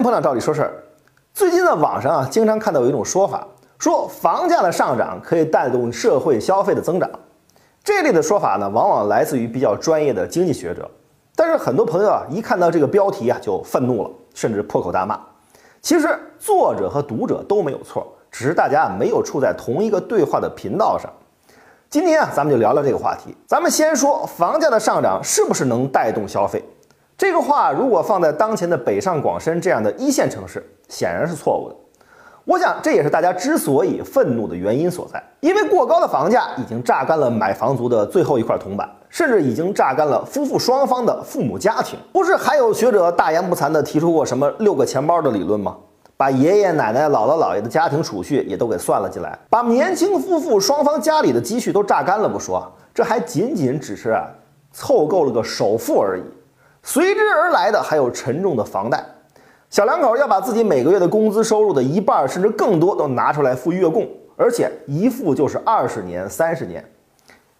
紧捧场，照理说事儿。最近在网上啊，经常看到有一种说法，说房价的上涨可以带动社会消费的增长。这类的说法呢，往往来自于比较专业的经济学者。但是很多朋友啊，一看到这个标题啊，就愤怒了，甚至破口大骂。其实作者和读者都没有错，只是大家没有处在同一个对话的频道上。今天啊，咱们就聊聊这个话题。咱们先说房价的上涨是不是能带动消费？这个话如果放在当前的北上广深这样的一线城市，显然是错误的。我想这也是大家之所以愤怒的原因所在，因为过高的房价已经榨干了买房族的最后一块铜板，甚至已经榨干了夫妇双方的父母家庭。不是还有学者大言不惭地提出过什么六个钱包的理论吗？把爷爷奶奶、姥姥姥爷的家庭储蓄也都给算了进来，把年轻夫妇双方家里的积蓄都榨干了不说，这还仅仅只是凑够了个首付而已，随之而来的还有沉重的房贷。小两口要把自己每个月的工资收入的一半甚至更多都拿出来付月供，而且一付就是二十年、三十年，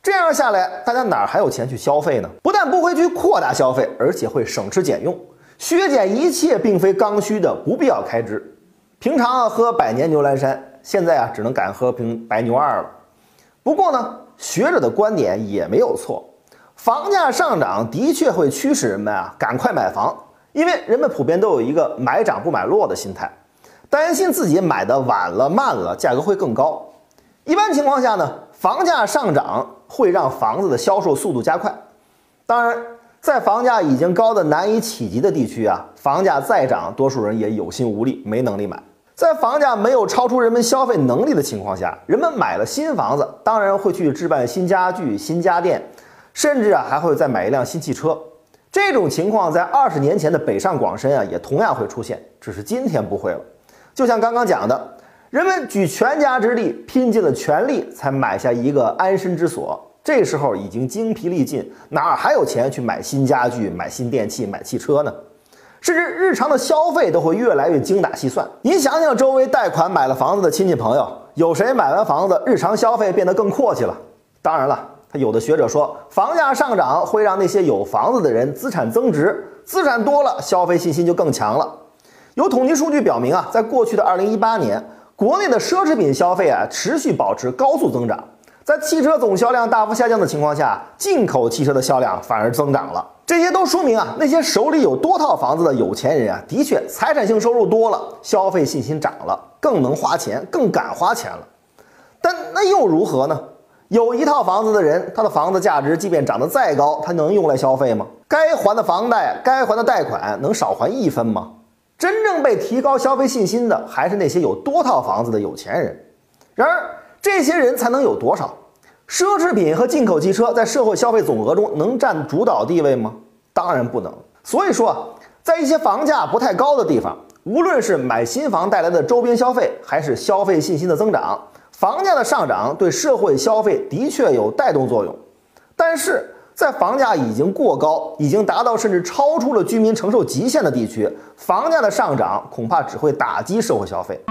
这样下来，大家哪还有钱去消费呢？不但不会去扩大消费，而且会省吃俭用，削减一切并非刚需的不必要开支。平常啊喝百年牛栏山，现在啊只能敢喝瓶白牛二了。不过呢，学者的观点也没有错，房价上涨的确会驱使人们啊赶快买房。因为人们普遍都有一个买涨不买落的心态，担心自己买的晚了慢了，价格会更高。一般情况下呢，房价上涨会让房子的销售速度加快。当然，在房价已经高的难以企及的地区啊，房价再涨，多数人也有心无力，没能力买。在房价没有超出人们消费能力的情况下，人们买了新房子，当然会去置办新家具、新家电，甚至啊还会再买一辆新汽车。这种情况在二十年前的北上广深啊，也同样会出现，只是今天不会了。就像刚刚讲的，人们举全家之力，拼尽了全力，才买下一个安身之所。这时候已经精疲力尽，哪还有钱去买新家具、买新电器、买汽车呢？甚至日常的消费都会越来越精打细算。您想想，周围贷款买了房子的亲戚朋友，有谁买完房子，日常消费变得更阔气了？当然了。他有的学者说，房价上涨会让那些有房子的人资产增值，资产多了，消费信心就更强了。有统计数据表明啊，在过去的二零一八年，国内的奢侈品消费啊持续保持高速增长。在汽车总销量大幅下降的情况下，进口汽车的销量反而增长了。这些都说明啊，那些手里有多套房子的有钱人啊，的确财产性收入多了，消费信心涨了，更能花钱，更敢花钱了。但那又如何呢？有一套房子的人，他的房子价值即便涨得再高，他能用来消费吗？该还的房贷、该还的贷款能少还一分吗？真正被提高消费信心的，还是那些有多套房子的有钱人。然而，这些人才能有多少？奢侈品和进口汽车在社会消费总额中能占主导地位吗？当然不能。所以说，在一些房价不太高的地方，无论是买新房带来的周边消费，还是消费信心的增长。房价的上涨对社会消费的确有带动作用，但是在房价已经过高、已经达到甚至超出了居民承受极限的地区，房价的上涨恐怕只会打击社会消费。